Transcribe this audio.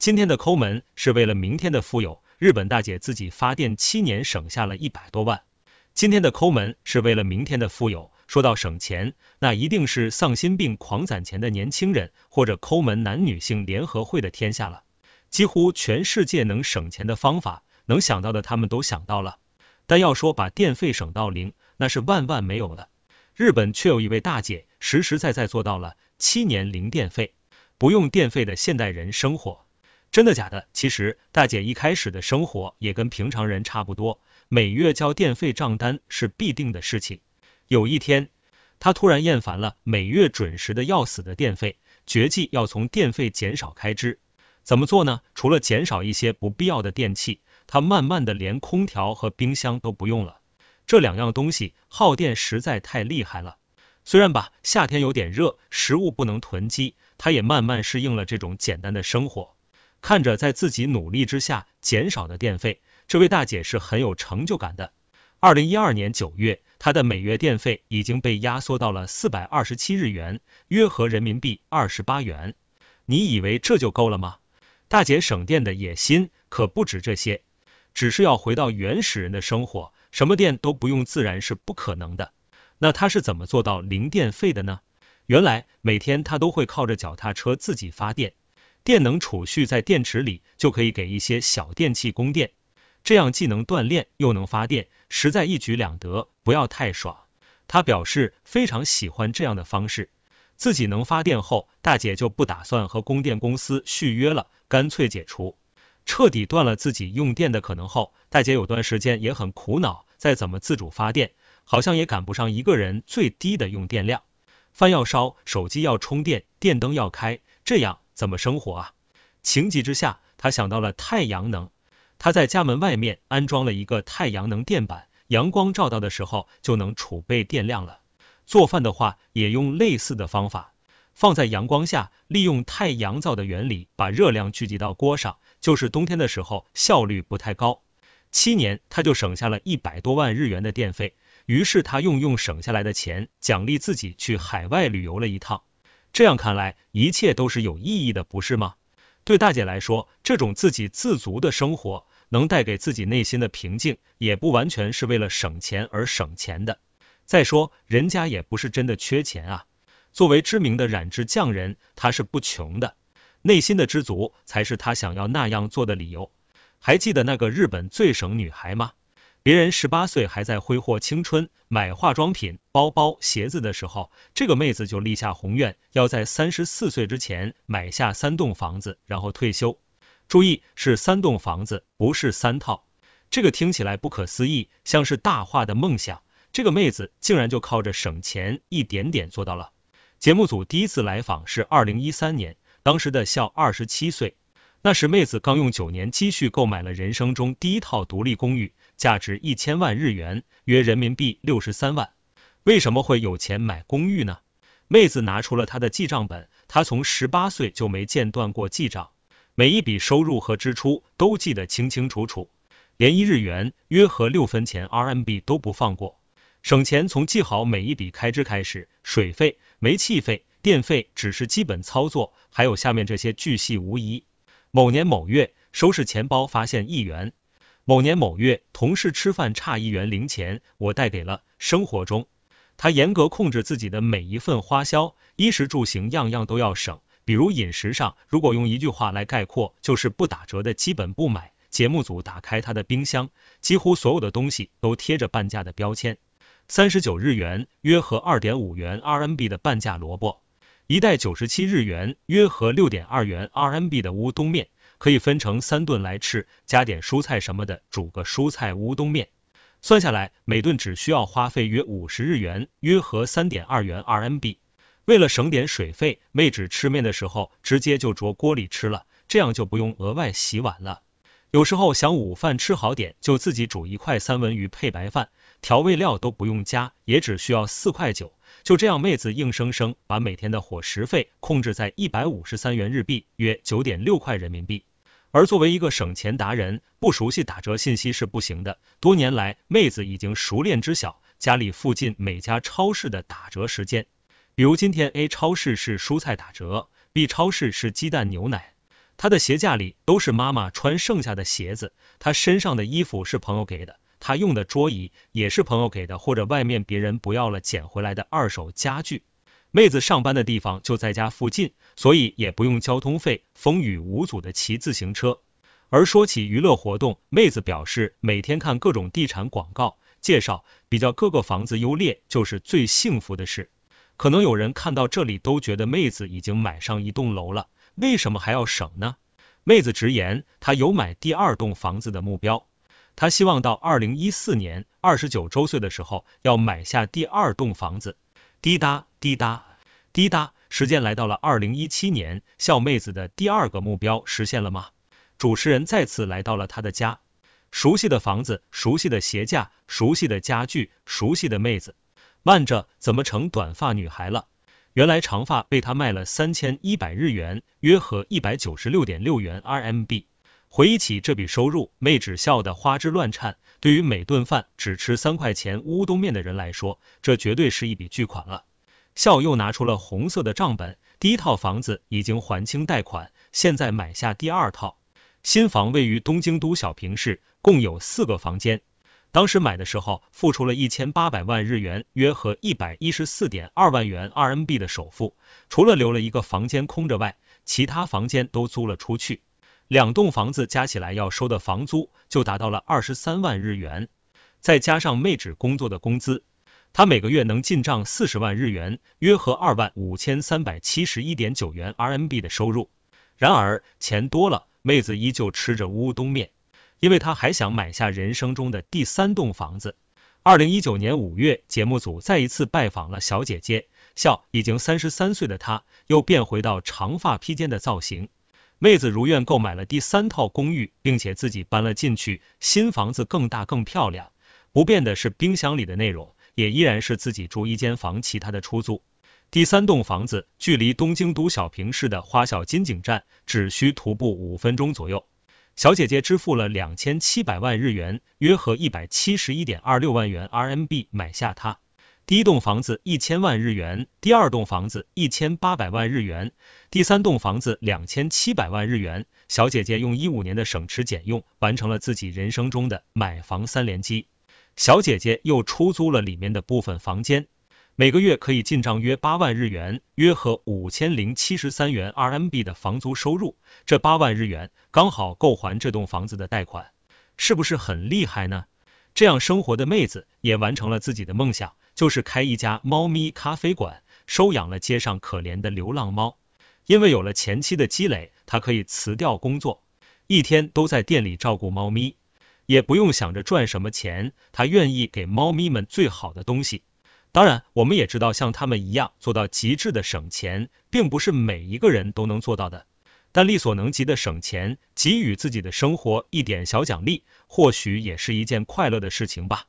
今天的抠门是为了明天的富有。日本大姐自己发电七年省下了一百多万。今天的抠门是为了明天的富有。说到省钱，那一定是丧心病狂攒钱的年轻人，或者抠门男女性联合会的天下了。几乎全世界能省钱的方法，能想到的他们都想到了。但要说把电费省到零，那是万万没有的。日本却有一位大姐，实实在在做到了七年零电费，不用电费的现代人生活。真的假的？其实大姐一开始的生活也跟平常人差不多，每月交电费账单是必定的事情。有一天，她突然厌烦了每月准时的要死的电费，决计要从电费减少开支。怎么做呢？除了减少一些不必要的电器，她慢慢的连空调和冰箱都不用了。这两样东西耗电实在太厉害了。虽然吧，夏天有点热，食物不能囤积，她也慢慢适应了这种简单的生活。看着在自己努力之下减少的电费，这位大姐是很有成就感的。二零一二年九月，她的每月电费已经被压缩到了四百二十七日元，约合人民币二十八元。你以为这就够了吗？大姐省电的野心可不止这些，只是要回到原始人的生活，什么电都不用，自然是不可能的。那她是怎么做到零电费的呢？原来每天她都会靠着脚踏车自己发电。电能储蓄在电池里，就可以给一些小电器供电，这样既能锻炼又能发电，实在一举两得，不要太爽。他表示非常喜欢这样的方式。自己能发电后，大姐就不打算和供电公司续约了，干脆解除，彻底断了自己用电的可能后，大姐有段时间也很苦恼，再怎么自主发电，好像也赶不上一个人最低的用电量。饭要烧，手机要充电，电灯要开，这样。怎么生活啊？情急之下，他想到了太阳能。他在家门外面安装了一个太阳能电板，阳光照到的时候就能储备电量了。做饭的话也用类似的方法，放在阳光下，利用太阳灶的原理把热量聚集到锅上。就是冬天的时候效率不太高。七年他就省下了一百多万日元的电费。于是他用用省下来的钱奖励自己去海外旅游了一趟。这样看来，一切都是有意义的，不是吗？对大姐来说，这种自给自足的生活能带给自己内心的平静，也不完全是为了省钱而省钱的。再说，人家也不是真的缺钱啊。作为知名的染织匠人，他是不穷的，内心的知足才是他想要那样做的理由。还记得那个日本最省女孩吗？别人十八岁还在挥霍青春买化妆品、包包、鞋子的时候，这个妹子就立下宏愿，要在三十四岁之前买下三栋房子，然后退休。注意，是三栋房子，不是三套。这个听起来不可思议，像是大话的梦想。这个妹子竟然就靠着省钱一点点做到了。节目组第一次来访是二零一三年，当时的笑二十七岁，那时妹子刚用九年积蓄购买了人生中第一套独立公寓。价值一千万日元，约人民币六十三万。为什么会有钱买公寓呢？妹子拿出了她的记账本，她从十八岁就没间断过记账，每一笔收入和支出都记得清清楚楚，连一日元约合六分钱 RMB 都不放过。省钱从记好每一笔开支开始，水费、煤气费、电费只是基本操作，还有下面这些巨细无遗。某年某月，收拾钱包发现一元。某年某月，同事吃饭差一元零钱，我带给了。生活中，他严格控制自己的每一份花销，衣食住行样样都要省。比如饮食上，如果用一句话来概括，就是不打折的基本不买。节目组打开他的冰箱，几乎所有的东西都贴着半价的标签。三十九日元，约合二点五元 RMB 的半价萝卜，一袋九十七日元，约合六点二元 RMB 的乌冬面。可以分成三顿来吃，加点蔬菜什么的，煮个蔬菜乌冬面。算下来，每顿只需要花费约五十日元，约合三点二元 RMB。为了省点水费，妹纸吃面的时候直接就着锅里吃了，这样就不用额外洗碗了。有时候想午饭吃好点，就自己煮一块三文鱼配白饭，调味料都不用加，也只需要四块九。就这样，妹子硬生生把每天的伙食费控制在一百五十三元日币，约九点六块人民币。而作为一个省钱达人，不熟悉打折信息是不行的。多年来，妹子已经熟练知晓家里附近每家超市的打折时间。比如今天 A 超市是蔬菜打折，B 超市是鸡蛋牛奶。她的鞋架里都是妈妈穿剩下的鞋子，她身上的衣服是朋友给的，她用的桌椅也是朋友给的，或者外面别人不要了捡回来的二手家具。妹子上班的地方就在家附近，所以也不用交通费，风雨无阻的骑自行车。而说起娱乐活动，妹子表示每天看各种地产广告介绍，比较各个房子优劣，就是最幸福的事。可能有人看到这里都觉得妹子已经买上一栋楼了。为什么还要省呢？妹子直言，她有买第二栋房子的目标，她希望到二零一四年二十九周岁的时候要买下第二栋房子。滴答滴答滴答，时间来到了二零一七年，笑妹子的第二个目标实现了吗？主持人再次来到了她的家，熟悉的房子，熟悉的鞋架，熟悉的家具，熟悉的妹子。慢着，怎么成短发女孩了？原来长发被他卖了三千一百日元，约合一百九十六点六元 RMB。回忆起这笔收入，妹纸笑得花枝乱颤。对于每顿饭只吃三块钱乌冬面的人来说，这绝对是一笔巨款了。笑又拿出了红色的账本，第一套房子已经还清贷款，现在买下第二套新房，位于东京都小平市，共有四个房间。当时买的时候付出了一千八百万日元，约合一百一十四点二万元 RMB 的首付，除了留了一个房间空着外，其他房间都租了出去。两栋房子加起来要收的房租就达到了二十三万日元，再加上妹纸工作的工资，他每个月能进账四十万日元，约合二万五千三百七十一点九元 RMB 的收入。然而钱多了，妹子依旧吃着乌冬面。因为她还想买下人生中的第三栋房子。二零一九年五月，节目组再一次拜访了小姐姐，笑已经三十三岁的她又变回到长发披肩的造型。妹子如愿购买了第三套公寓，并且自己搬了进去。新房子更大更漂亮，不变的是冰箱里的内容，也依然是自己住一间房，其他的出租。第三栋房子距离东京都小平市的花小金井站只需徒步五分钟左右。小姐姐支付了两千七百万日元，约合一百七十一点二六万元 RMB 买下它。第一栋房子一千万日元，第二栋房子一千八百万日元，第三栋房子两千七百万日元。小姐姐用一五年的省吃俭用，完成了自己人生中的买房三连击。小姐姐又出租了里面的部分房间。每个月可以进账约八万日元，约合五千零七十三元 RMB 的房租收入，这八万日元刚好够还这栋房子的贷款，是不是很厉害呢？这样生活的妹子也完成了自己的梦想，就是开一家猫咪咖啡馆，收养了街上可怜的流浪猫。因为有了前期的积累，她可以辞掉工作，一天都在店里照顾猫咪，也不用想着赚什么钱，她愿意给猫咪们最好的东西。当然，我们也知道，像他们一样做到极致的省钱，并不是每一个人都能做到的。但力所能及的省钱，给予自己的生活一点小奖励，或许也是一件快乐的事情吧。